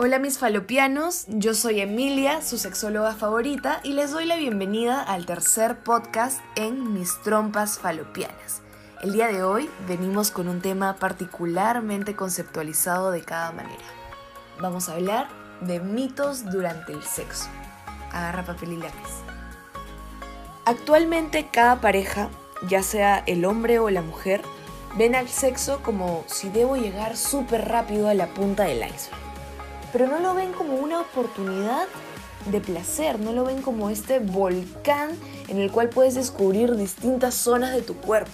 Hola mis falopianos, yo soy Emilia, su sexóloga favorita, y les doy la bienvenida al tercer podcast en Mis Trompas Falopianas. El día de hoy venimos con un tema particularmente conceptualizado de cada manera. Vamos a hablar de mitos durante el sexo. Agarra papel y lápiz. Actualmente cada pareja, ya sea el hombre o la mujer, ven al sexo como si debo llegar súper rápido a la punta del iceberg pero no lo ven como una oportunidad de placer, no lo ven como este volcán en el cual puedes descubrir distintas zonas de tu cuerpo.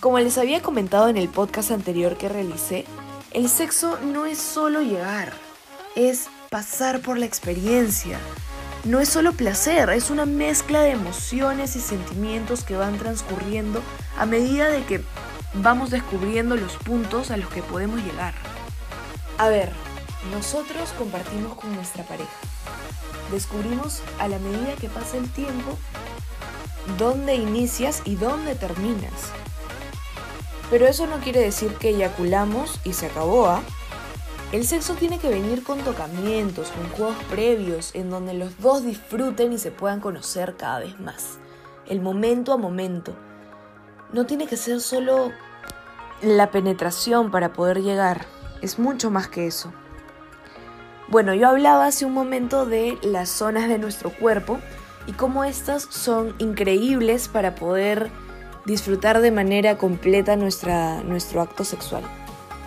Como les había comentado en el podcast anterior que realicé, el sexo no es solo llegar, es pasar por la experiencia. No es solo placer, es una mezcla de emociones y sentimientos que van transcurriendo a medida de que vamos descubriendo los puntos a los que podemos llegar. A ver, nosotros compartimos con nuestra pareja. Descubrimos a la medida que pasa el tiempo dónde inicias y dónde terminas. Pero eso no quiere decir que eyaculamos y se acabó, ¿ah? El sexo tiene que venir con tocamientos, con juegos previos, en donde los dos disfruten y se puedan conocer cada vez más. El momento a momento. No tiene que ser solo la penetración para poder llegar. Es mucho más que eso. Bueno, yo hablaba hace un momento de las zonas de nuestro cuerpo y cómo estas son increíbles para poder disfrutar de manera completa nuestra, nuestro acto sexual.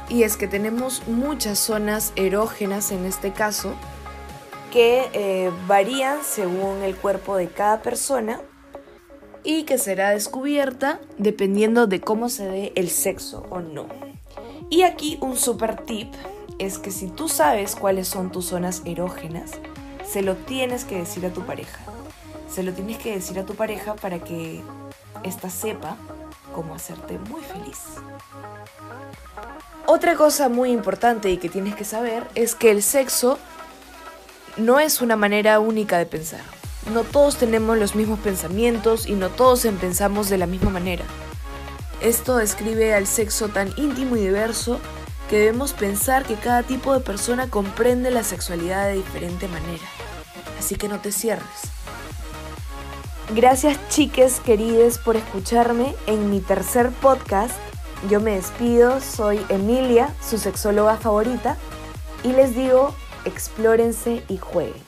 Y es que tenemos muchas zonas erógenas en este caso que eh, varían según el cuerpo de cada persona y que será descubierta dependiendo de cómo se dé el sexo o no. Y aquí un super tip es que si tú sabes cuáles son tus zonas erógenas, se lo tienes que decir a tu pareja. Se lo tienes que decir a tu pareja para que ésta sepa cómo hacerte muy feliz. Otra cosa muy importante y que tienes que saber es que el sexo no es una manera única de pensar. No todos tenemos los mismos pensamientos y no todos pensamos de la misma manera. Esto describe al sexo tan íntimo y diverso que debemos pensar que cada tipo de persona comprende la sexualidad de diferente manera. Así que no te cierres. Gracias chiques querides por escucharme en mi tercer podcast. Yo me despido, soy Emilia, su sexóloga favorita, y les digo, explórense y jueguen.